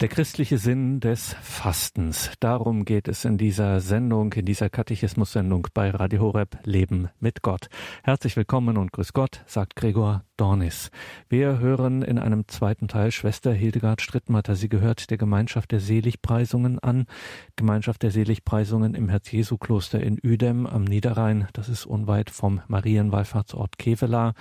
Der christliche Sinn des Fastens. Darum geht es in dieser Sendung, in dieser Katechismus-Sendung bei Radio Horeb Leben mit Gott. Herzlich willkommen und grüß Gott, sagt Gregor Dornis. Wir hören in einem zweiten Teil Schwester Hildegard Strittmatter. Sie gehört der Gemeinschaft der Seligpreisungen an. Gemeinschaft der Seligpreisungen im Herz-Jesu-Kloster in Uedem am Niederrhein. Das ist unweit vom Marienwallfahrtsort Kevela.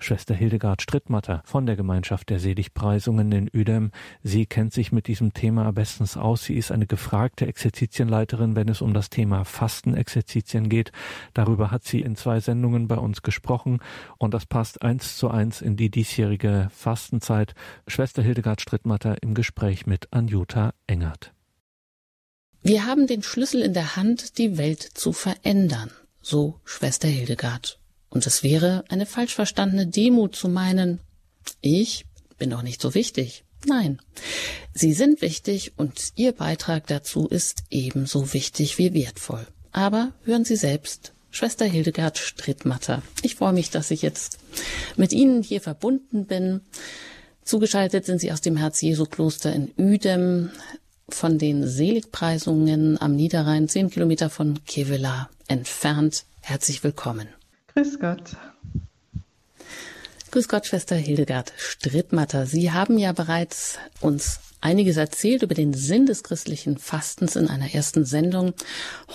Schwester Hildegard Strittmatter von der Gemeinschaft der Seligpreisungen in Uedem. Sie kennt sich mit diesem Thema bestens aus. Sie ist eine gefragte Exerzitienleiterin, wenn es um das Thema Fastenexerzitien geht. Darüber hat sie in zwei Sendungen bei uns gesprochen und das passt eins zu eins in die diesjährige Fastenzeit. Schwester Hildegard Strittmatter im Gespräch mit Anjuta Engert. Wir haben den Schlüssel in der Hand, die Welt zu verändern, so Schwester Hildegard. Und es wäre eine falsch verstandene Demut zu meinen, ich bin doch nicht so wichtig. Nein, Sie sind wichtig und Ihr Beitrag dazu ist ebenso wichtig wie wertvoll. Aber hören Sie selbst, Schwester Hildegard Strittmatter. Ich freue mich, dass ich jetzt mit Ihnen hier verbunden bin. Zugeschaltet sind Sie aus dem Herz-Jesu-Kloster in Uedem von den Seligpreisungen am Niederrhein, zehn Kilometer von Kevela entfernt. Herzlich willkommen. Grüß Gott. Grüß Gott, Schwester Hildegard Strittmatter. Sie haben ja bereits uns einiges erzählt über den Sinn des christlichen Fastens in einer ersten Sendung.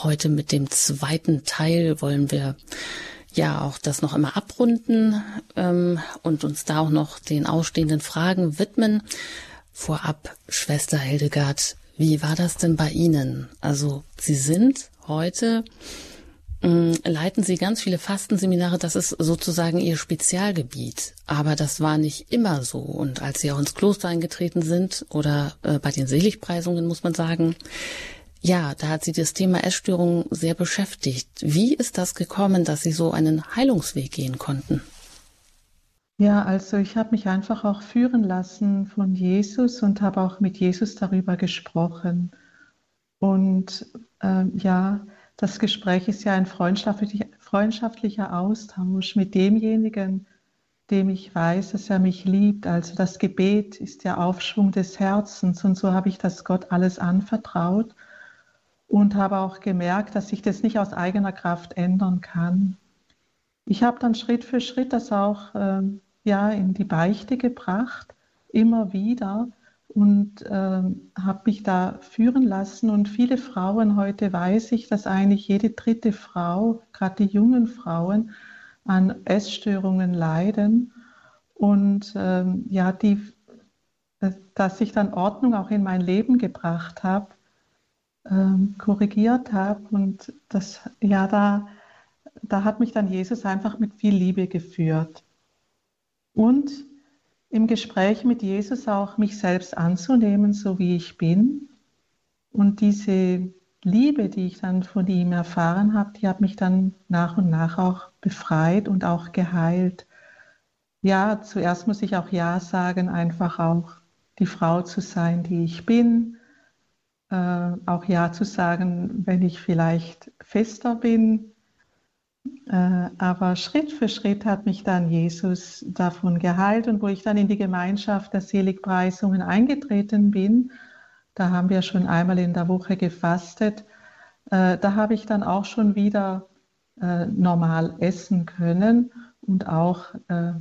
Heute mit dem zweiten Teil wollen wir ja auch das noch immer abrunden ähm, und uns da auch noch den ausstehenden Fragen widmen. Vorab, Schwester Hildegard, wie war das denn bei Ihnen? Also Sie sind heute leiten Sie ganz viele Fastenseminare. Das ist sozusagen Ihr Spezialgebiet. Aber das war nicht immer so. Und als Sie auch ins Kloster eingetreten sind oder äh, bei den Seligpreisungen, muss man sagen, ja, da hat Sie das Thema Essstörung sehr beschäftigt. Wie ist das gekommen, dass Sie so einen Heilungsweg gehen konnten? Ja, also ich habe mich einfach auch führen lassen von Jesus und habe auch mit Jesus darüber gesprochen. Und äh, ja, das Gespräch ist ja ein freundschaftlicher, freundschaftlicher Austausch mit demjenigen, dem ich weiß, dass er mich liebt. Also das Gebet ist der Aufschwung des Herzens und so habe ich das Gott alles anvertraut und habe auch gemerkt, dass ich das nicht aus eigener Kraft ändern kann. Ich habe dann Schritt für Schritt das auch äh, ja in die Beichte gebracht, immer wieder und äh, habe mich da führen lassen. Und viele Frauen, heute weiß ich, dass eigentlich jede dritte Frau, gerade die jungen Frauen, an Essstörungen leiden. Und ähm, ja, die, dass ich dann Ordnung auch in mein Leben gebracht habe, ähm, korrigiert habe. Und das, ja, da, da hat mich dann Jesus einfach mit viel Liebe geführt. Und im Gespräch mit Jesus auch mich selbst anzunehmen, so wie ich bin. Und diese Liebe, die ich dann von ihm erfahren habe, die hat mich dann nach und nach auch befreit und auch geheilt. Ja, zuerst muss ich auch Ja sagen, einfach auch die Frau zu sein, die ich bin. Äh, auch Ja zu sagen, wenn ich vielleicht fester bin, aber Schritt für Schritt hat mich dann Jesus davon geheilt und wo ich dann in die Gemeinschaft der Seligpreisungen eingetreten bin, da haben wir schon einmal in der Woche gefastet, äh, da habe ich dann auch schon wieder äh, normal essen können und auch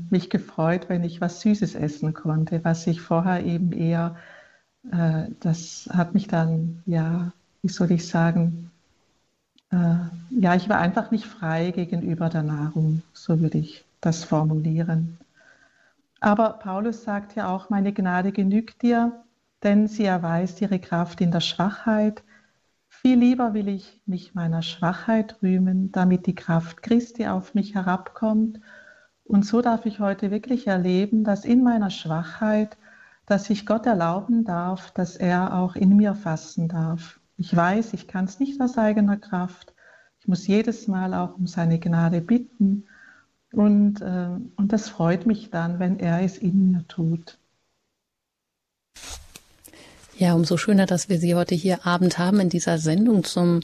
mich gefreut, wenn ich was Süßes essen konnte, was ich vorher eben eher, das hat mich dann, ja, wie soll ich sagen, äh, ja, ich war einfach nicht frei gegenüber der Nahrung, so würde ich das formulieren. Aber Paulus sagt ja auch, meine Gnade genügt dir, denn sie erweist ihre Kraft in der Schwachheit. Viel lieber will ich mich meiner Schwachheit rühmen, damit die Kraft Christi auf mich herabkommt. Und so darf ich heute wirklich erleben, dass in meiner Schwachheit, dass ich Gott erlauben darf, dass er auch in mir fassen darf. Ich weiß, ich kann es nicht aus eigener Kraft. Ich muss jedes Mal auch um seine Gnade bitten. Und, äh, und das freut mich dann, wenn er es in mir tut. Ja, umso schöner, dass wir Sie heute hier Abend haben in dieser Sendung zum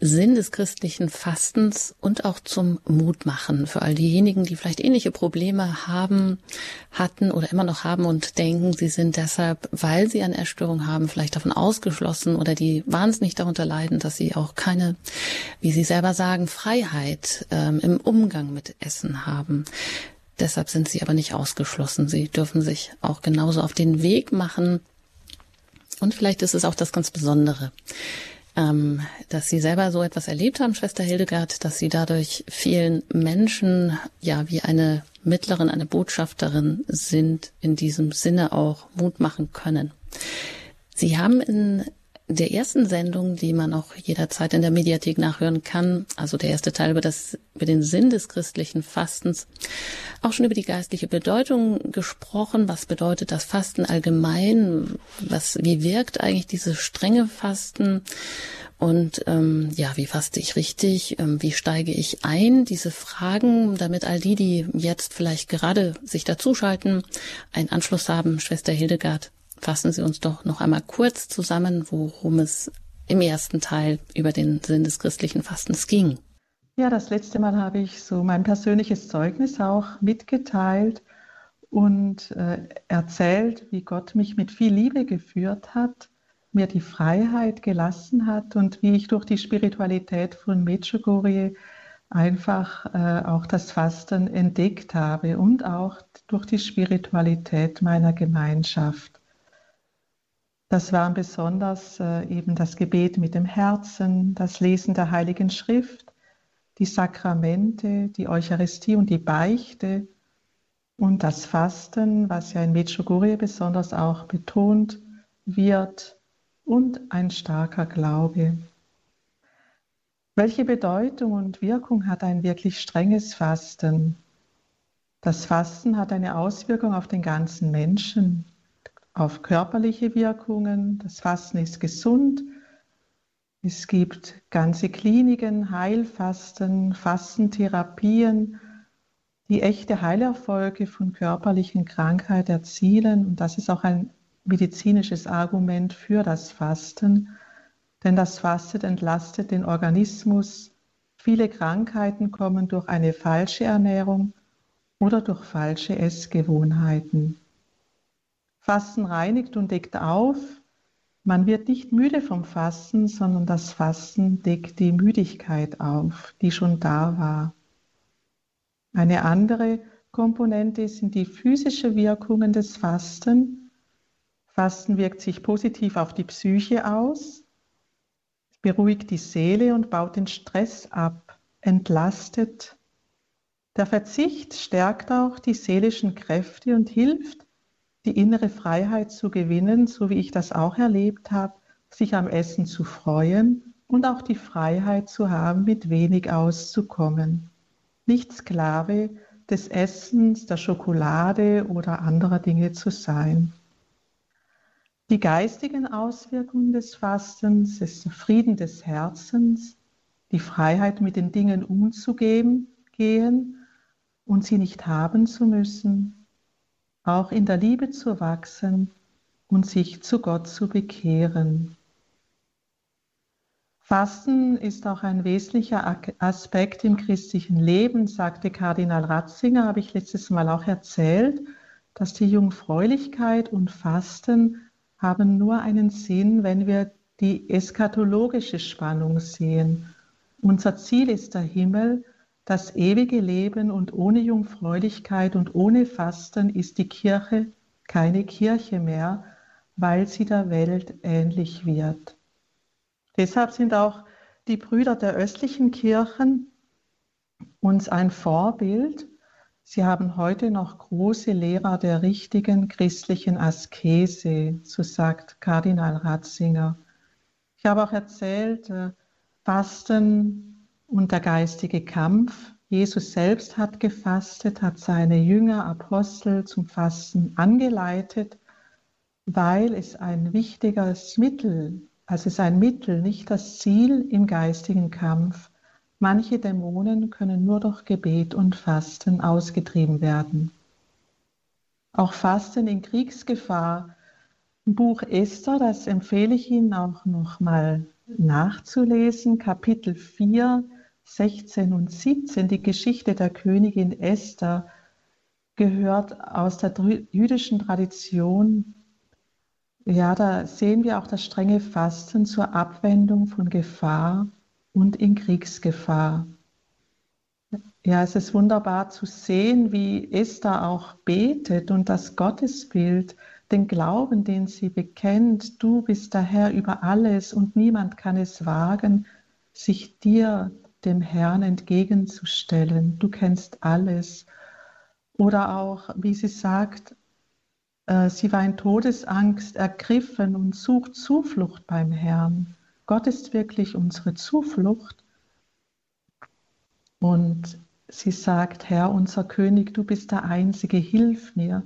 Sinn des christlichen Fastens und auch zum Mutmachen für all diejenigen, die vielleicht ähnliche Probleme haben, hatten oder immer noch haben und denken, sie sind deshalb, weil sie eine Erstörung haben, vielleicht davon ausgeschlossen oder die wahnsinnig darunter leiden, dass sie auch keine, wie Sie selber sagen, Freiheit ähm, im Umgang mit Essen haben. Deshalb sind sie aber nicht ausgeschlossen. Sie dürfen sich auch genauso auf den Weg machen, und vielleicht ist es auch das ganz Besondere, ähm, dass Sie selber so etwas erlebt haben, Schwester Hildegard, dass Sie dadurch vielen Menschen ja wie eine Mittlerin, eine Botschafterin sind, in diesem Sinne auch Mut machen können. Sie haben in der ersten Sendung, die man auch jederzeit in der Mediathek nachhören kann, also der erste Teil über das, über den Sinn des christlichen Fastens, auch schon über die geistliche Bedeutung gesprochen. Was bedeutet das Fasten allgemein? Was, wie wirkt eigentlich dieses strenge Fasten? Und ähm, ja, wie faste ich richtig? Ähm, wie steige ich ein? Diese Fragen, damit all die, die jetzt vielleicht gerade sich dazuschalten, einen Anschluss haben. Schwester Hildegard fassen Sie uns doch noch einmal kurz zusammen, worum es im ersten Teil über den Sinn des christlichen Fastens ging. Ja, das letzte Mal habe ich so mein persönliches Zeugnis auch mitgeteilt und äh, erzählt, wie Gott mich mit viel Liebe geführt hat, mir die Freiheit gelassen hat und wie ich durch die Spiritualität von Medjugorje einfach äh, auch das Fasten entdeckt habe und auch durch die Spiritualität meiner Gemeinschaft. Das waren besonders äh, eben das Gebet mit dem Herzen, das Lesen der Heiligen Schrift, die Sakramente, die Eucharistie und die Beichte und das Fasten, was ja in Medjugorje besonders auch betont wird, und ein starker Glaube. Welche Bedeutung und Wirkung hat ein wirklich strenges Fasten? Das Fasten hat eine Auswirkung auf den ganzen Menschen auf körperliche Wirkungen. Das Fasten ist gesund. Es gibt ganze Kliniken, Heilfasten, Fastentherapien, die echte Heilerfolge von körperlichen Krankheiten erzielen. Und das ist auch ein medizinisches Argument für das Fasten, denn das Fasten entlastet den Organismus. Viele Krankheiten kommen durch eine falsche Ernährung oder durch falsche Essgewohnheiten. Fasten reinigt und deckt auf. Man wird nicht müde vom Fasten, sondern das Fasten deckt die Müdigkeit auf, die schon da war. Eine andere Komponente sind die physischen Wirkungen des Fasten. Fasten wirkt sich positiv auf die Psyche aus, beruhigt die Seele und baut den Stress ab, entlastet. Der Verzicht stärkt auch die seelischen Kräfte und hilft, die innere Freiheit zu gewinnen, so wie ich das auch erlebt habe, sich am Essen zu freuen und auch die Freiheit zu haben, mit wenig auszukommen. Nicht Sklave des Essens, der Schokolade oder anderer Dinge zu sein. Die geistigen Auswirkungen des Fastens ist der Frieden des Herzens, die Freiheit, mit den Dingen umzugehen gehen und sie nicht haben zu müssen, auch in der Liebe zu wachsen und sich zu Gott zu bekehren. Fasten ist auch ein wesentlicher Aspekt im christlichen Leben, sagte Kardinal Ratzinger, habe ich letztes Mal auch erzählt, dass die Jungfräulichkeit und Fasten haben nur einen Sinn, wenn wir die eschatologische Spannung sehen. Unser Ziel ist der Himmel das ewige Leben und ohne Jungfräulichkeit und ohne Fasten ist die Kirche keine Kirche mehr, weil sie der Welt ähnlich wird. Deshalb sind auch die Brüder der östlichen Kirchen uns ein Vorbild. Sie haben heute noch große Lehrer der richtigen christlichen Askese, so sagt Kardinal Ratzinger. Ich habe auch erzählt, äh, Fasten und der geistige Kampf. Jesus selbst hat gefastet, hat seine Jünger, Apostel zum Fasten angeleitet, weil es ein wichtiges Mittel, also es ist ein Mittel, nicht das Ziel im geistigen Kampf. Manche Dämonen können nur durch Gebet und Fasten ausgetrieben werden. Auch Fasten in Kriegsgefahr Buch Esther, das empfehle ich Ihnen auch nochmal nachzulesen, Kapitel 4, 16 und 17, die Geschichte der Königin Esther, gehört aus der jüdischen Tradition. Ja, da sehen wir auch das strenge Fasten zur Abwendung von Gefahr und in Kriegsgefahr. Ja, es ist wunderbar zu sehen, wie Esther auch betet und das Gottesbild, den Glauben, den sie bekennt, du bist der Herr über alles und niemand kann es wagen, sich dir, dem Herrn, entgegenzustellen. Du kennst alles. Oder auch, wie sie sagt, äh, sie war in Todesangst ergriffen und sucht Zuflucht beim Herrn. Gott ist wirklich unsere Zuflucht. Und sie sagt, Herr, unser König, du bist der Einzige, hilf mir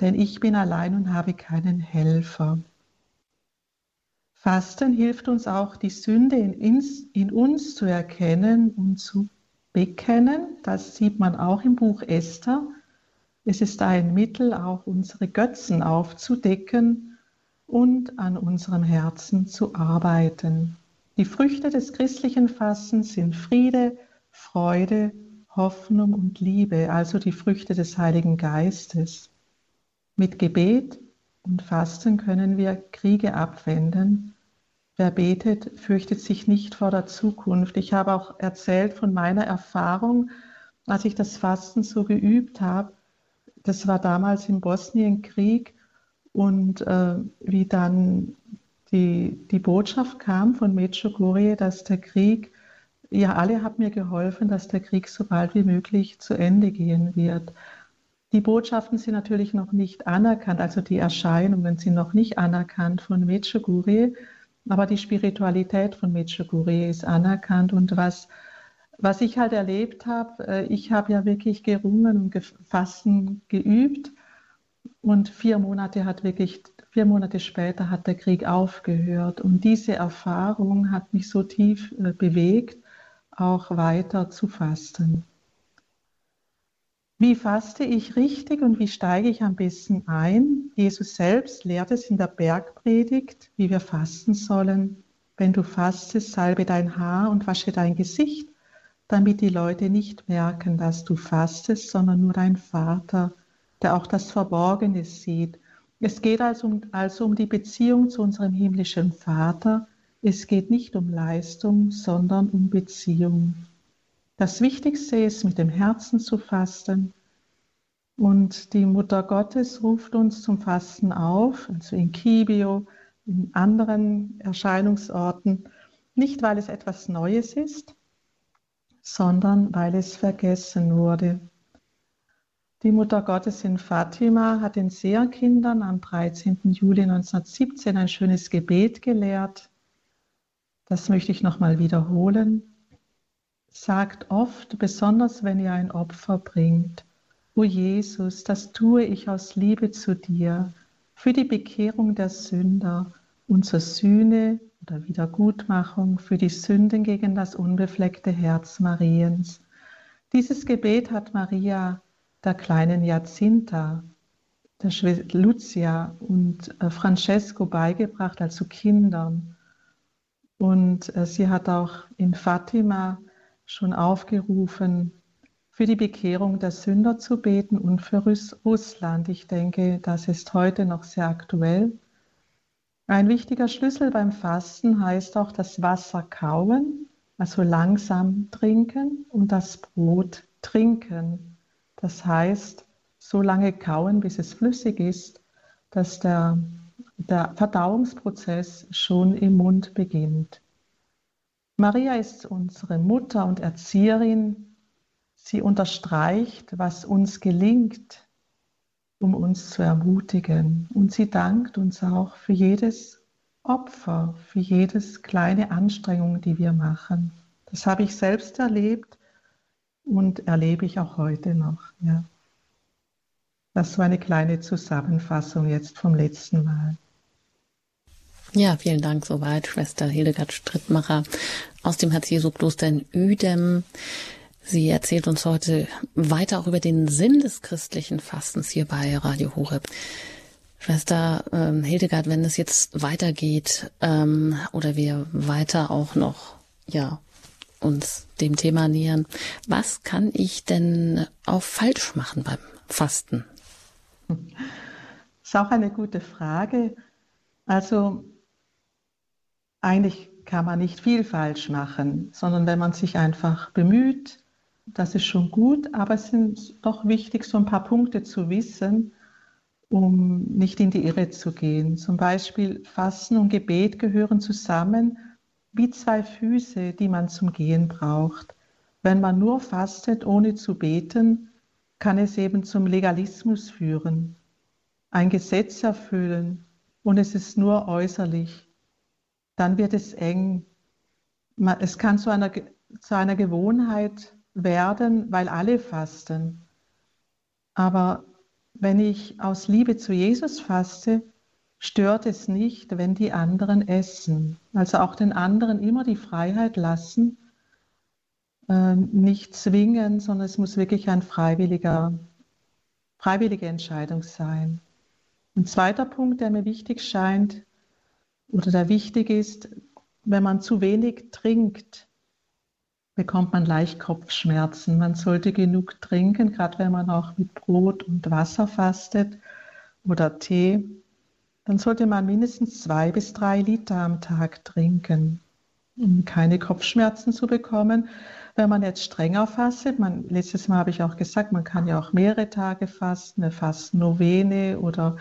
denn ich bin allein und habe keinen Helfer. Fasten hilft uns auch, die Sünde in, in, uns zu erkennen und zu bekennen. Das sieht man auch im Buch Esther. Es ist ein Mittel, auch unsere Götzen aufzudecken und an unserem Herzen zu arbeiten. Die Früchte des christlichen Fastens sind Friede, Freude, Hoffnung und Liebe, also die Früchte des Heiligen Geistes. Mit Gebet und Fasten können wir Kriege abwenden. Wer betet, fürchtet sich nicht vor der Zukunft. Ich habe auch erzählt von meiner Erfahrung, als ich das Fasten so geübt habe. Das war damals im Bosnienkrieg und äh, wie dann die, die Botschaft kam von Medjugorje, dass der Krieg, ja alle haben mir geholfen, dass der Krieg so bald wie möglich zu Ende gehen wird. Die Botschaften sind natürlich noch nicht anerkannt, also die Erscheinungen sind noch nicht anerkannt von Medjugorje, aber die Spiritualität von Medjugorje ist anerkannt. Und was, was ich halt erlebt habe, äh, ich habe ja wirklich gerungen und Fasten geübt. Und vier Monate hat wirklich, vier Monate später hat der Krieg aufgehört. Und diese Erfahrung hat mich so tief äh, bewegt, auch weiter zu fasten. Wie faste ich richtig und wie steige ich am besten ein? Jesus selbst lehrt es in der Bergpredigt, wie wir fasten sollen. Wenn du fastest, salbe dein Haar und wasche dein Gesicht, damit die Leute nicht merken, dass du fastest, sondern nur dein Vater, der auch das Verborgene sieht. Es geht also um, also um die Beziehung zu unserem himmlischen Vater. Es geht nicht um Leistung, sondern um Beziehung. Das Wichtigste ist, mit dem Herzen zu fasten. Und die Mutter Gottes ruft uns zum Fasten auf, also in Kibio, in anderen Erscheinungsorten, nicht weil es etwas Neues ist, sondern weil es vergessen wurde. Die Mutter Gottes in Fatima hat den Seherkindern am 13. Juli 1917 ein schönes Gebet gelehrt. Das möchte ich nochmal wiederholen sagt oft, besonders wenn ihr ein Opfer bringt, O Jesus, das tue ich aus Liebe zu dir, für die Bekehrung der Sünder und zur Sühne oder Wiedergutmachung für die Sünden gegen das unbefleckte Herz Mariens. Dieses Gebet hat Maria der kleinen Jacinta, der Schwester Lucia und äh, Francesco beigebracht, also Kindern. Und äh, sie hat auch in Fatima schon aufgerufen, für die Bekehrung der Sünder zu beten und für Russland. Ich denke, das ist heute noch sehr aktuell. Ein wichtiger Schlüssel beim Fasten heißt auch das Wasser kauen, also langsam trinken und das Brot trinken. Das heißt, so lange kauen, bis es flüssig ist, dass der, der Verdauungsprozess schon im Mund beginnt. Maria ist unsere Mutter und Erzieherin. Sie unterstreicht, was uns gelingt, um uns zu ermutigen. Und sie dankt uns auch für jedes Opfer, für jedes kleine Anstrengung, die wir machen. Das habe ich selbst erlebt und erlebe ich auch heute noch. Ja. Das war eine kleine Zusammenfassung jetzt vom letzten Mal. Ja, vielen Dank soweit, Schwester Hildegard Strittmacher aus dem Herz-Jesu-Kloster in Uedem. Sie erzählt uns heute weiter auch über den Sinn des christlichen Fastens hier bei Radio Horeb. Schwester ähm, Hildegard, wenn es jetzt weitergeht ähm, oder wir weiter auch noch ja uns dem Thema nähern, was kann ich denn auch falsch machen beim Fasten? Das ist auch eine gute Frage. Also eigentlich kann man nicht viel falsch machen, sondern wenn man sich einfach bemüht, das ist schon gut, aber es sind doch wichtig, so ein paar Punkte zu wissen, um nicht in die Irre zu gehen. Zum Beispiel Fasten und Gebet gehören zusammen wie zwei Füße, die man zum Gehen braucht. Wenn man nur fastet, ohne zu beten, kann es eben zum Legalismus führen, ein Gesetz erfüllen und es ist nur äußerlich. Dann wird es eng. Es kann zu einer, zu einer Gewohnheit werden, weil alle fasten. Aber wenn ich aus Liebe zu Jesus faste, stört es nicht, wenn die anderen essen. Also auch den anderen immer die Freiheit lassen, äh, nicht zwingen, sondern es muss wirklich ein freiwilliger, freiwillige Entscheidung sein. Ein zweiter Punkt, der mir wichtig scheint oder der wichtig ist, wenn man zu wenig trinkt, bekommt man leicht Kopfschmerzen. Man sollte genug trinken, gerade wenn man auch mit Brot und Wasser fastet oder Tee. Dann sollte man mindestens zwei bis drei Liter am Tag trinken, um keine Kopfschmerzen zu bekommen. Wenn man jetzt strenger fastet, man, letztes Mal habe ich auch gesagt, man kann ja auch mehrere Tage fasten, eine Fastennovene oder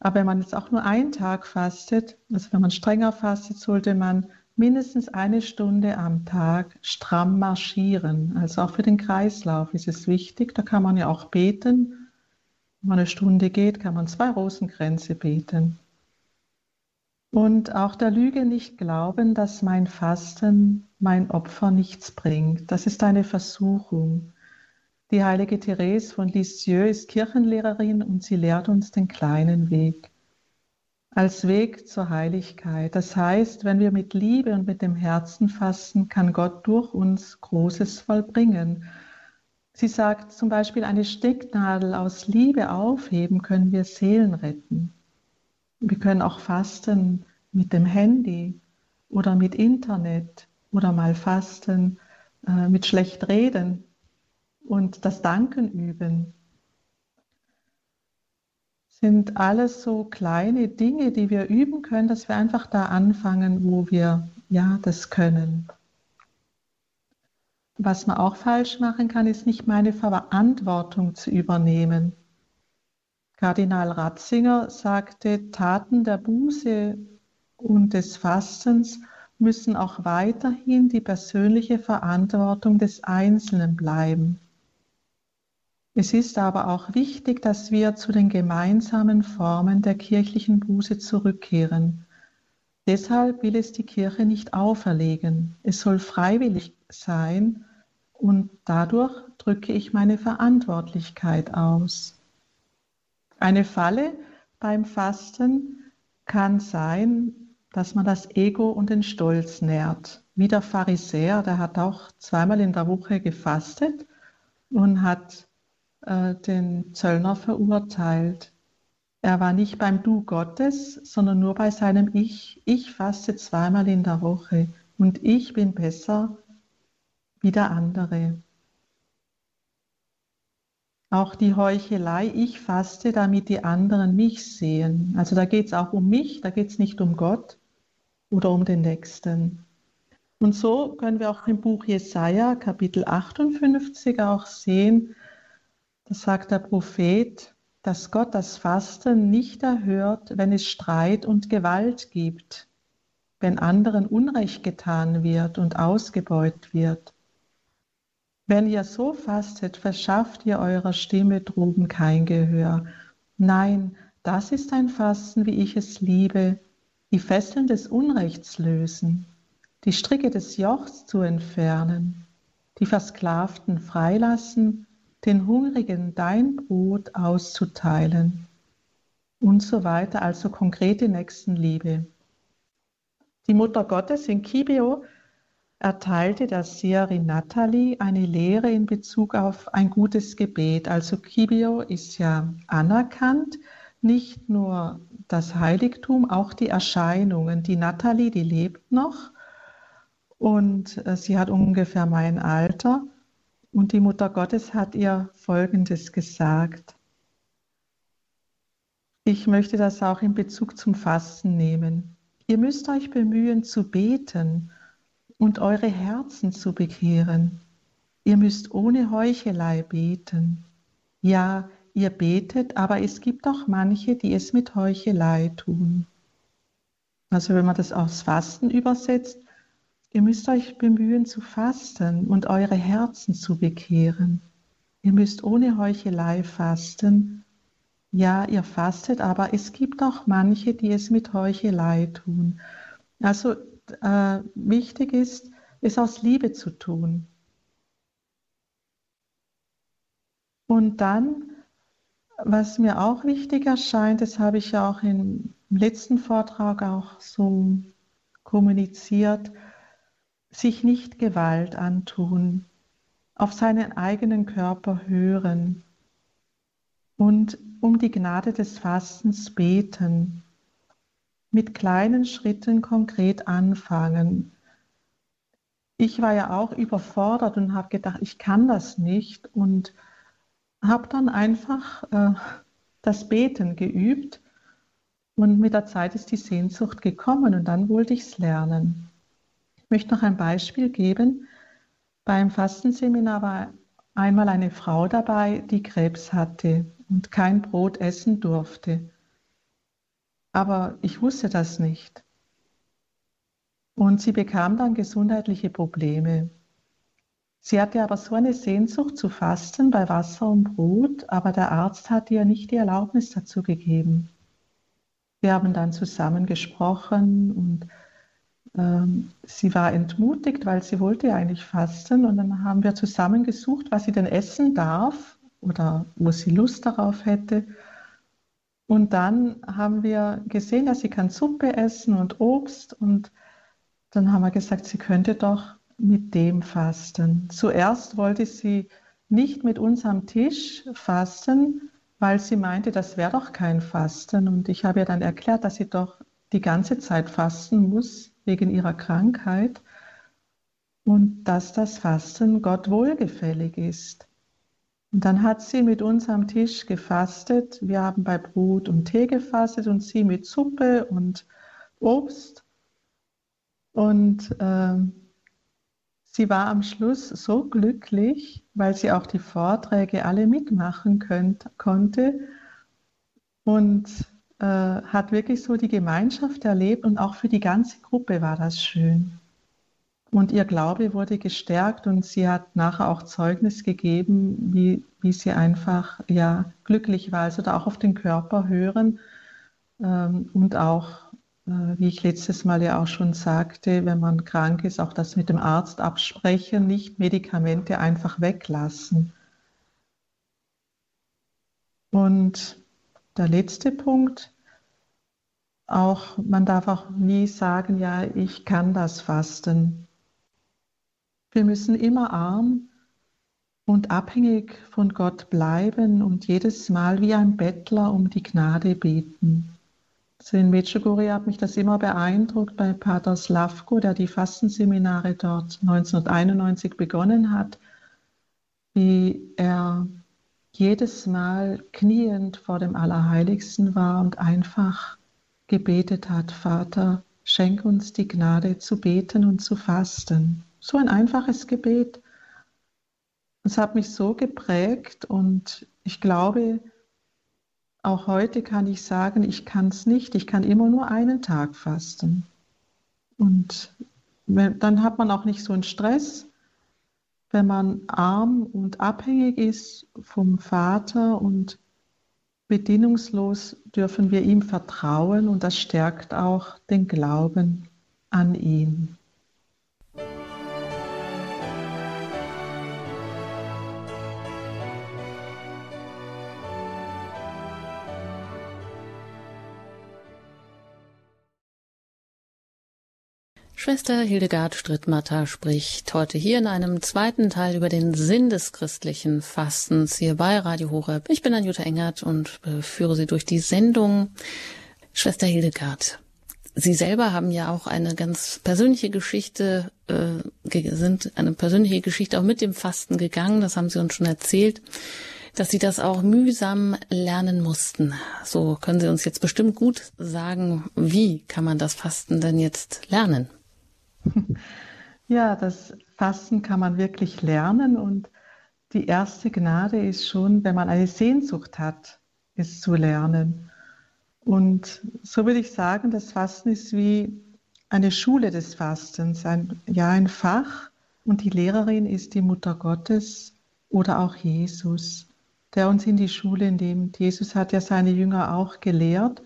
aber wenn man jetzt auch nur einen Tag fastet, also wenn man strenger fastet, sollte man mindestens eine Stunde am Tag stramm marschieren. Also auch für den Kreislauf ist es wichtig. Da kann man ja auch beten. Wenn man eine Stunde geht, kann man zwei Rosenkränze beten. Und auch der Lüge nicht glauben, dass mein Fasten, mein Opfer nichts bringt. Das ist eine Versuchung. Die heilige Therese von Lisieux ist Kirchenlehrerin und sie lehrt uns den kleinen Weg als Weg zur Heiligkeit. Das heißt, wenn wir mit Liebe und mit dem Herzen fasten, kann Gott durch uns Großes vollbringen. Sie sagt zum Beispiel, eine Stecknadel aus Liebe aufheben, können wir Seelen retten. Wir können auch fasten mit dem Handy oder mit Internet oder mal fasten äh, mit schlecht reden und das Danken üben sind alles so kleine Dinge, die wir üben können, dass wir einfach da anfangen, wo wir ja das können. Was man auch falsch machen kann, ist nicht meine Verantwortung zu übernehmen. Kardinal Ratzinger sagte, Taten der Buße und des Fastens müssen auch weiterhin die persönliche Verantwortung des Einzelnen bleiben. Es ist aber auch wichtig, dass wir zu den gemeinsamen Formen der kirchlichen Buße zurückkehren. Deshalb will es die Kirche nicht auferlegen. Es soll freiwillig sein und dadurch drücke ich meine Verantwortlichkeit aus. Eine Falle beim Fasten kann sein, dass man das Ego und den Stolz nährt. Wie der Pharisäer, der hat auch zweimal in der Woche gefastet und hat äh, den Zöllner verurteilt. Er war nicht beim Du Gottes, sondern nur bei seinem Ich. Ich faste zweimal in der Woche und ich bin besser wie der andere. Auch die Heuchelei, ich faste, damit die anderen mich sehen. Also da geht es auch um mich, da geht es nicht um Gott oder um den Nächsten. Und so können wir auch im Buch Jesaja, Kapitel 58, auch sehen, sagt der Prophet, dass Gott das Fasten nicht erhört, wenn es Streit und Gewalt gibt, wenn anderen Unrecht getan wird und ausgebeutet wird. Wenn ihr so fastet, verschafft ihr eurer Stimme droben kein Gehör. Nein, das ist ein Fasten, wie ich es liebe, die Fesseln des Unrechts lösen, die Stricke des Jochs zu entfernen, die Versklavten freilassen den Hungrigen dein Brot auszuteilen und so weiter, also konkrete Nächstenliebe. Die Mutter Gottes in Kibio erteilte der Seherin Natalie eine Lehre in Bezug auf ein gutes Gebet. Also Kibio ist ja anerkannt nicht nur das Heiligtum, auch die Erscheinungen. Die Natalie, die lebt noch und äh, sie hat ungefähr mein Alter. Und die Mutter Gottes hat ihr Folgendes gesagt. Ich möchte das auch in Bezug zum Fasten nehmen. Ihr müsst euch bemühen zu beten und eure Herzen zu bekehren. Ihr müsst ohne Heuchelei beten. Ja, ihr betet, aber es gibt auch manche, die es mit Heuchelei tun. Also wenn man das aufs Fasten übersetzt, ihr müsst euch bemühen zu fasten und eure Herzen zu bekehren. Ihr müsst ohne Heuchelei fasten. Ja, ihr fastet, aber es gibt auch manche, die es mit Heuchelei tun. Also äh, wichtig ist, es aus Liebe zu tun. Und dann was mir auch wichtig erscheint, das habe ich ja auch im letzten Vortrag auch so kommuniziert, sich nicht Gewalt antun, auf seinen eigenen Körper hören und um die Gnade des Fastens beten, mit kleinen Schritten konkret anfangen. Ich war ja auch überfordert und habe gedacht, ich kann das nicht und habe dann einfach äh, das Beten geübt und mit der Zeit ist die Sehnsucht gekommen und dann wollte ich es lernen. Ich möchte noch ein Beispiel geben. Beim Fastenseminar war einmal eine Frau dabei, die Krebs hatte und kein Brot essen durfte. Aber ich wusste das nicht. Und sie bekam dann gesundheitliche Probleme. Sie hatte aber so eine Sehnsucht zu fasten bei Wasser und Brot, aber der Arzt hat ihr nicht die Erlaubnis dazu gegeben. Wir haben dann zusammen gesprochen und sie war entmutigt, weil sie wollte eigentlich fasten und dann haben wir zusammen gesucht, was sie denn essen darf oder wo sie Lust darauf hätte. Und dann haben wir gesehen, dass sie kann Suppe essen und Obst und dann haben wir gesagt, sie könnte doch mit dem fasten. Zuerst wollte sie nicht mit uns am Tisch fasten, weil sie meinte, das wäre doch kein Fasten. Und ich habe ihr dann erklärt, dass sie doch die ganze Zeit fasten muss wegen ihrer Krankheit und dass das Fasten Gott wohlgefällig ist. Und dann hat sie mit uns am Tisch gefastet. Wir haben bei Brot und Tee gefastet und sie mit Suppe und Obst. Und äh, Sie war am Schluss so glücklich, weil sie auch die Vorträge alle mitmachen könnt, konnte und äh, hat wirklich so die Gemeinschaft erlebt und auch für die ganze Gruppe war das schön. Und ihr Glaube wurde gestärkt und sie hat nachher auch Zeugnis gegeben, wie, wie sie einfach ja, glücklich war. Also da auch auf den Körper hören ähm, und auch äh, wie ich letztes Mal ja auch schon sagte, wenn man krank ist, auch das mit dem Arzt absprechen, nicht Medikamente einfach weglassen. Und der letzte Punkt, auch man darf auch nie sagen, ja, ich kann das fasten. Wir müssen immer arm und abhängig von Gott bleiben und jedes Mal wie ein Bettler um die Gnade beten. In Medjugorje hat mich das immer beeindruckt bei Pater Slavko, der die Fastenseminare dort 1991 begonnen hat, wie er jedes Mal kniend vor dem Allerheiligsten war und einfach gebetet hat, Vater, schenk uns die Gnade zu beten und zu fasten. So ein einfaches Gebet. Es hat mich so geprägt und ich glaube, auch heute kann ich sagen, ich kann es nicht. Ich kann immer nur einen Tag fasten. Und dann hat man auch nicht so einen Stress, wenn man arm und abhängig ist vom Vater und bedingungslos dürfen wir ihm vertrauen und das stärkt auch den Glauben an ihn. Schwester Hildegard Strittmatter spricht heute hier in einem zweiten Teil über den Sinn des christlichen Fastens hier bei Radio Horeb. Ich bin Anjuta Engert und führe Sie durch die Sendung. Schwester Hildegard, Sie selber haben ja auch eine ganz persönliche Geschichte, äh, sind eine persönliche Geschichte auch mit dem Fasten gegangen. Das haben Sie uns schon erzählt dass Sie das auch mühsam lernen mussten. So können Sie uns jetzt bestimmt gut sagen, wie kann man das Fasten denn jetzt lernen? Ja, das Fasten kann man wirklich lernen und die erste Gnade ist schon, wenn man eine Sehnsucht hat, es zu lernen. Und so würde ich sagen, das Fasten ist wie eine Schule des Fastens, ein, ja ein Fach und die Lehrerin ist die Mutter Gottes oder auch Jesus, der uns in die Schule nimmt. Jesus hat ja seine Jünger auch gelehrt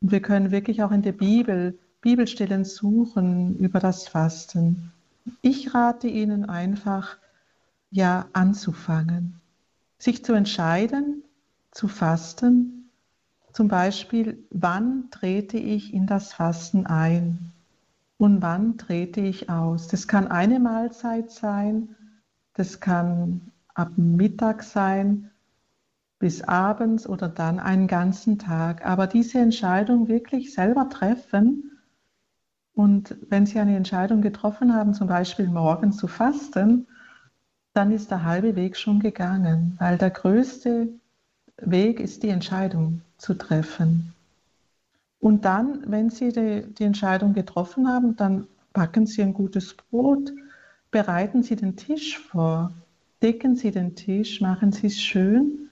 und wir können wirklich auch in der Bibel Bibelstellen suchen über das Fasten. Ich rate Ihnen einfach, ja, anzufangen, sich zu entscheiden, zu fasten. Zum Beispiel, wann trete ich in das Fasten ein und wann trete ich aus. Das kann eine Mahlzeit sein, das kann ab Mittag sein, bis abends oder dann einen ganzen Tag. Aber diese Entscheidung wirklich selber treffen und wenn Sie eine Entscheidung getroffen haben, zum Beispiel morgen zu fasten, dann ist der halbe Weg schon gegangen, weil der größte Weg ist die Entscheidung zu treffen. Und dann, wenn Sie die, die Entscheidung getroffen haben, dann backen Sie ein gutes Brot, bereiten Sie den Tisch vor, decken Sie den Tisch, machen Sie es schön,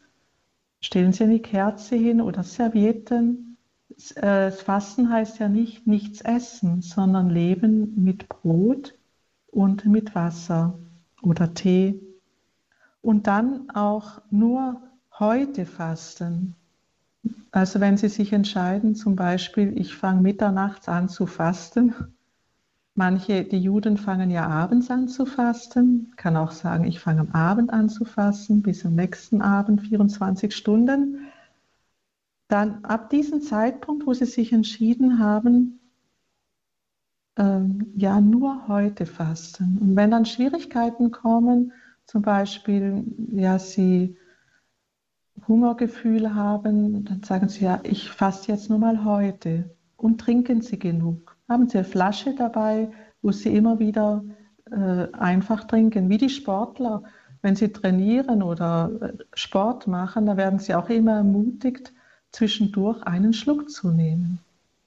stellen Sie eine Kerze hin oder Servietten, das Fasten heißt ja nicht nichts essen, sondern leben mit Brot und mit Wasser oder Tee. Und dann auch nur heute fasten. Also wenn Sie sich entscheiden, zum Beispiel, ich fange mitternachts an zu fasten. Manche, die Juden fangen ja abends an zu fasten. Kann auch sagen, ich fange am Abend an zu fasten, bis am nächsten Abend 24 Stunden dann ab diesem Zeitpunkt, wo sie sich entschieden haben, ähm, ja, nur heute fasten. Und wenn dann Schwierigkeiten kommen, zum Beispiel, ja, sie Hungergefühl haben, dann sagen sie, ja, ich faste jetzt nur mal heute und trinken sie genug. Haben sie eine Flasche dabei, wo sie immer wieder äh, einfach trinken, wie die Sportler. Wenn sie trainieren oder äh, Sport machen, da werden sie auch immer ermutigt, zwischendurch einen Schluck zu nehmen.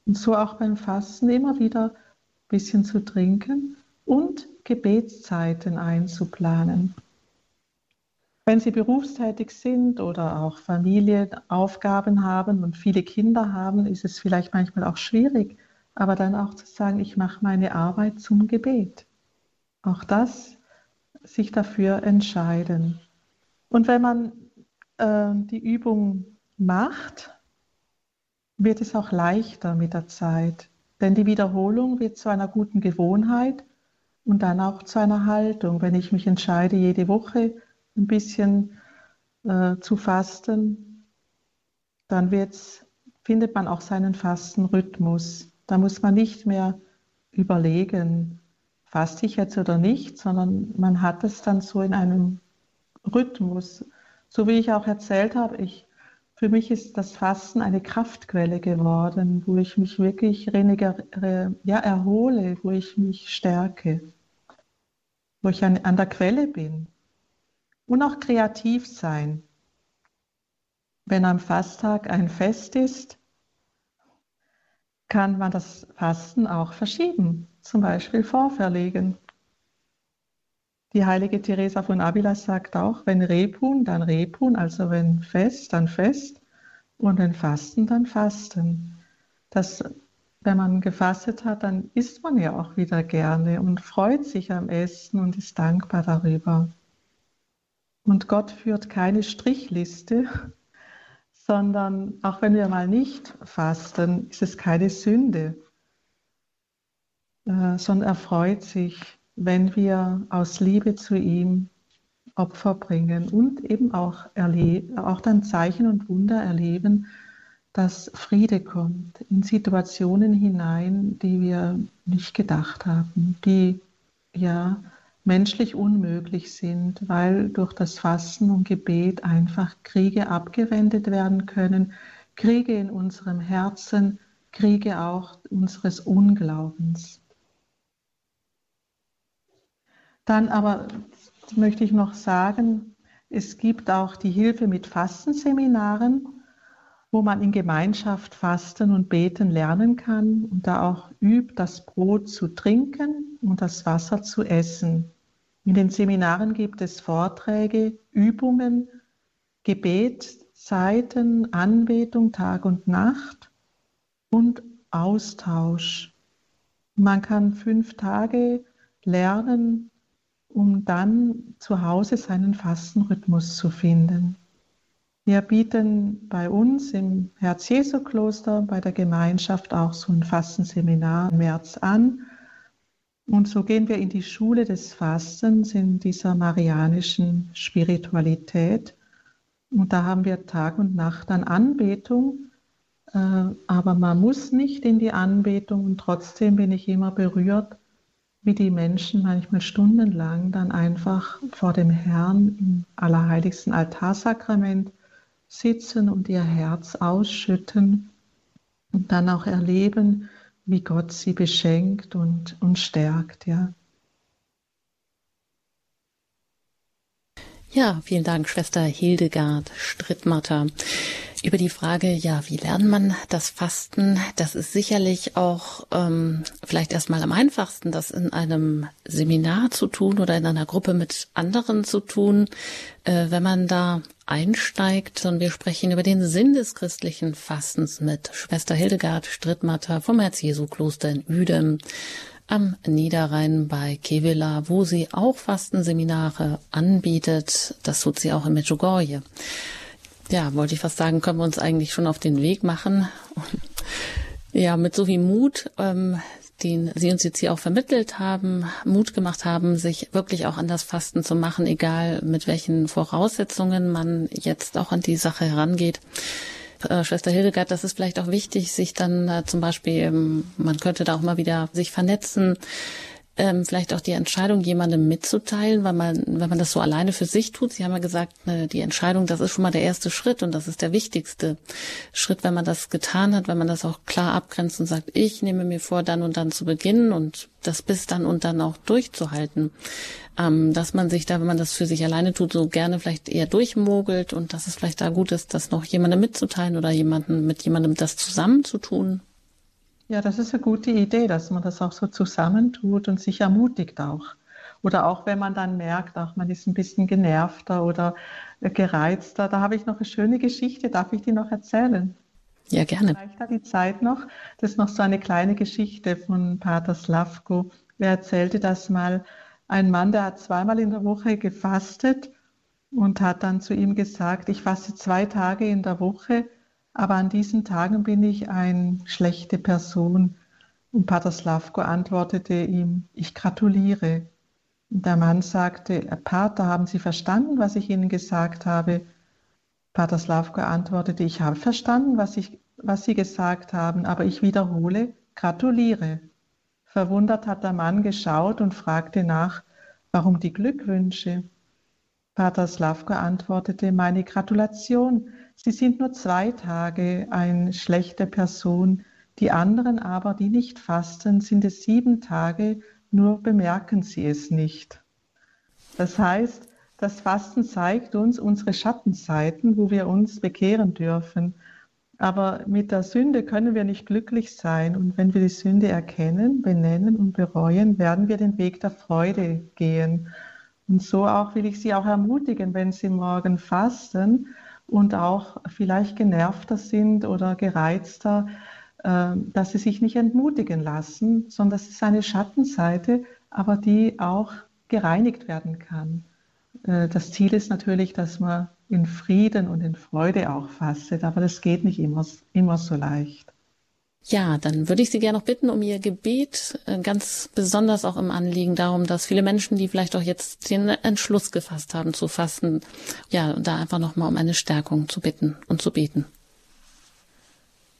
Und so auch beim Fasten immer wieder ein bisschen zu trinken und Gebetszeiten einzuplanen. Wenn Sie berufstätig sind oder auch Familienaufgaben haben und viele Kinder haben, ist es vielleicht manchmal auch schwierig, aber dann auch zu sagen, ich mache meine Arbeit zum Gebet. Auch das sich dafür entscheiden. Und wenn man äh, die Übung macht, wird es auch leichter mit der Zeit. Denn die Wiederholung wird zu einer guten Gewohnheit und dann auch zu einer Haltung. Wenn ich mich entscheide, jede Woche ein bisschen äh, zu fasten, dann findet man auch seinen Fastenrhythmus. Da muss man nicht mehr überlegen, faste ich jetzt oder nicht, sondern man hat es dann so in einem Rhythmus. So wie ich auch erzählt habe, ich für mich ist das Fasten eine Kraftquelle geworden, wo ich mich wirklich ja, erhole, wo ich mich stärke, wo ich an, an der Quelle bin. Und auch kreativ sein. Wenn am Fasttag ein Fest ist, kann man das Fasten auch verschieben, zum Beispiel vorverlegen. Die heilige Teresa von Avila sagt auch, wenn Rebhuhn, dann Rebhuhn, also wenn Fest, dann Fest und wenn Fasten, dann Fasten. Das, wenn man gefastet hat, dann isst man ja auch wieder gerne und freut sich am Essen und ist dankbar darüber. Und Gott führt keine Strichliste, sondern auch wenn wir mal nicht fasten, ist es keine Sünde, äh, sondern er freut sich wenn wir aus Liebe zu ihm Opfer bringen und eben auch, auch dann Zeichen und Wunder erleben, dass Friede kommt in Situationen hinein, die wir nicht gedacht haben, die ja menschlich unmöglich sind, weil durch das Fasten und Gebet einfach Kriege abgewendet werden können, Kriege in unserem Herzen, Kriege auch unseres Unglaubens. Dann aber möchte ich noch sagen, es gibt auch die Hilfe mit Fastenseminaren, wo man in Gemeinschaft fasten und beten lernen kann und da auch übt, das Brot zu trinken und das Wasser zu essen. In den Seminaren gibt es Vorträge, Übungen, Gebet, Zeiten, Anbetung Tag und Nacht und Austausch. Man kann fünf Tage lernen, um dann zu Hause seinen Fastenrhythmus zu finden. Wir bieten bei uns im Herz-Jesu-Kloster bei der Gemeinschaft auch so ein Fastenseminar im März an. Und so gehen wir in die Schule des Fastens in dieser marianischen Spiritualität. Und da haben wir Tag und Nacht an Anbetung. Äh, aber man muss nicht in die Anbetung und trotzdem bin ich immer berührt, wie die Menschen manchmal stundenlang dann einfach vor dem Herrn im allerheiligsten Altarsakrament sitzen und ihr Herz ausschütten und dann auch erleben, wie Gott sie beschenkt und, und stärkt, ja. Ja, vielen Dank, Schwester Hildegard Strittmatter. Über die Frage, ja, wie lernt man das Fasten? Das ist sicherlich auch ähm, vielleicht erstmal am einfachsten, das in einem Seminar zu tun oder in einer Gruppe mit anderen zu tun, äh, wenn man da einsteigt. Und wir sprechen über den Sinn des christlichen Fastens mit Schwester Hildegard Strittmatter vom Herz-Jesu-Kloster in Uedem am Niederrhein bei Kevela, wo sie auch Fastenseminare anbietet. Das tut sie auch in Medjugorje ja, wollte ich fast sagen, können wir uns eigentlich schon auf den Weg machen. ja, mit so viel Mut, ähm, den Sie uns jetzt hier auch vermittelt haben, Mut gemacht haben, sich wirklich auch an das Fasten zu machen, egal mit welchen Voraussetzungen man jetzt auch an die Sache herangeht. Äh, Schwester Hildegard, das ist vielleicht auch wichtig, sich dann äh, zum Beispiel, ähm, man könnte da auch mal wieder sich vernetzen, ähm, vielleicht auch die Entscheidung jemandem mitzuteilen, weil man, wenn man das so alleine für sich tut, Sie haben ja gesagt, ne, die Entscheidung, das ist schon mal der erste Schritt und das ist der wichtigste Schritt, wenn man das getan hat, wenn man das auch klar abgrenzt und sagt, ich nehme mir vor, dann und dann zu beginnen und das bis dann und dann auch durchzuhalten. Ähm, dass man sich da, wenn man das für sich alleine tut, so gerne vielleicht eher durchmogelt und dass es vielleicht da gut ist, das noch jemandem mitzuteilen oder jemanden mit jemandem das zusammenzutun. Ja, das ist eine gute Idee, dass man das auch so zusammentut und sich ermutigt auch. Oder auch wenn man dann merkt, auch man ist ein bisschen genervter oder gereizter. Da habe ich noch eine schöne Geschichte. Darf ich die noch erzählen? Ja, gerne. Vielleicht hat die Zeit noch. Das ist noch so eine kleine Geschichte von Pater Slavko. Er erzählte das mal. Ein Mann, der hat zweimal in der Woche gefastet und hat dann zu ihm gesagt, ich faste zwei Tage in der Woche aber an diesen Tagen bin ich eine schlechte Person. Und Pater Slavko antwortete ihm, ich gratuliere. Der Mann sagte, Pater, haben Sie verstanden, was ich Ihnen gesagt habe? Pater Slavko antwortete, ich habe verstanden, was, ich, was Sie gesagt haben, aber ich wiederhole, gratuliere. Verwundert hat der Mann geschaut und fragte nach, warum die Glückwünsche? Pater Slavko antwortete, meine Gratulation, Sie sind nur zwei Tage eine schlechte Person, die anderen aber, die nicht fasten, sind es sieben Tage, nur bemerken sie es nicht. Das heißt, das Fasten zeigt uns unsere Schattenseiten, wo wir uns bekehren dürfen. Aber mit der Sünde können wir nicht glücklich sein. Und wenn wir die Sünde erkennen, benennen und bereuen, werden wir den Weg der Freude gehen. Und so auch will ich Sie auch ermutigen, wenn Sie morgen fasten, und auch vielleicht genervter sind oder gereizter, äh, dass sie sich nicht entmutigen lassen, sondern das ist eine Schattenseite, aber die auch gereinigt werden kann. Äh, das Ziel ist natürlich, dass man in Frieden und in Freude auch fastet, aber das geht nicht immer, immer so leicht. Ja, dann würde ich Sie gerne noch bitten um Ihr Gebet, äh, ganz besonders auch im Anliegen darum, dass viele Menschen, die vielleicht auch jetzt den Entschluss gefasst haben zu fasten, ja, da einfach nochmal um eine Stärkung zu bitten und zu beten.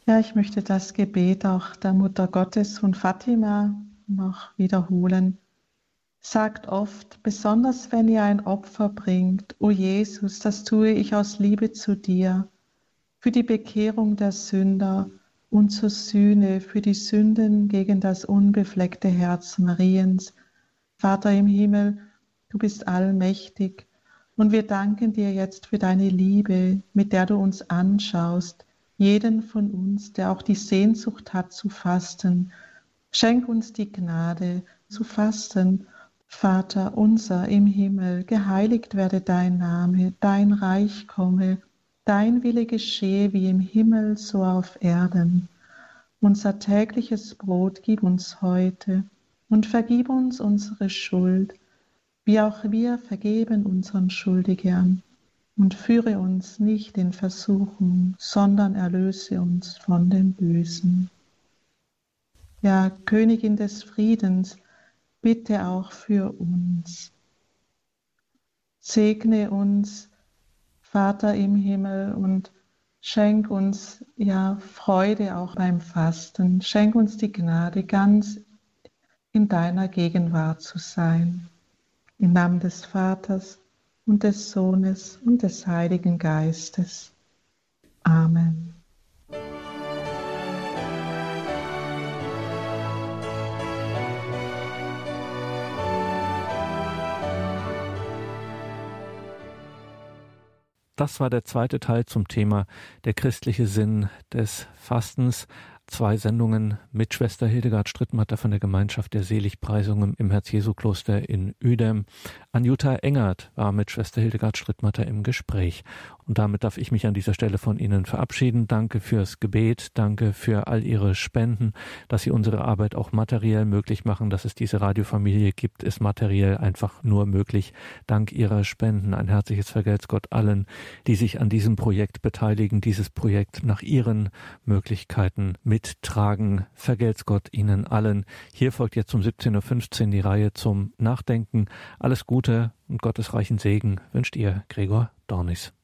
Ja, ich möchte das Gebet auch der Mutter Gottes von Fatima noch wiederholen. Sagt oft, besonders wenn ihr ein Opfer bringt, o Jesus, das tue ich aus Liebe zu dir, für die Bekehrung der Sünder und zur Sühne, für die Sünden gegen das unbefleckte Herz Mariens. Vater im Himmel, du bist allmächtig und wir danken dir jetzt für deine Liebe, mit der du uns anschaust, jeden von uns, der auch die Sehnsucht hat zu fasten. Schenk uns die Gnade zu fasten. Vater unser im Himmel, geheiligt werde dein Name, dein Reich komme, dein Wille geschehe wie im Himmel so auf Erden. Unser tägliches Brot gib uns heute und vergib uns unsere Schuld, wie auch wir vergeben unseren Schuldigern und führe uns nicht in Versuchung, sondern erlöse uns von dem Bösen. Ja, Königin des Friedens, bitte auch für uns. Segne uns, Vater im Himmel, und schenk uns ja Freude auch beim Fasten. Schenk uns die Gnade, ganz in deiner Gegenwart zu sein. Im Namen des Vaters, und des Sohnes und des Heiligen Geistes. Amen. Das war der zweite Teil zum Thema der christliche Sinn des Fastens zwei Sendungen mit Schwester Hildegard Strittmatter von der Gemeinschaft der Seligpreisungen im Herz-Jesu-Kloster in Uedem. Anjuta Engert war mit Schwester Hildegard Strittmatter im Gespräch. Und damit darf ich mich an dieser Stelle von Ihnen verabschieden. Danke fürs Gebet, danke für all Ihre Spenden, dass Sie unsere Arbeit auch materiell möglich machen. Dass es diese Radiofamilie gibt, ist materiell einfach nur möglich. Dank Ihrer Spenden ein herzliches Vergelt's Gott allen, die sich an diesem Projekt beteiligen, dieses Projekt nach ihren Möglichkeiten mittragen. Vergelt's Gott Ihnen allen. Hier folgt jetzt um 17.15 Uhr die Reihe zum Nachdenken. Alles Gute und Gottes reichen Segen wünscht Ihr Gregor Dornis.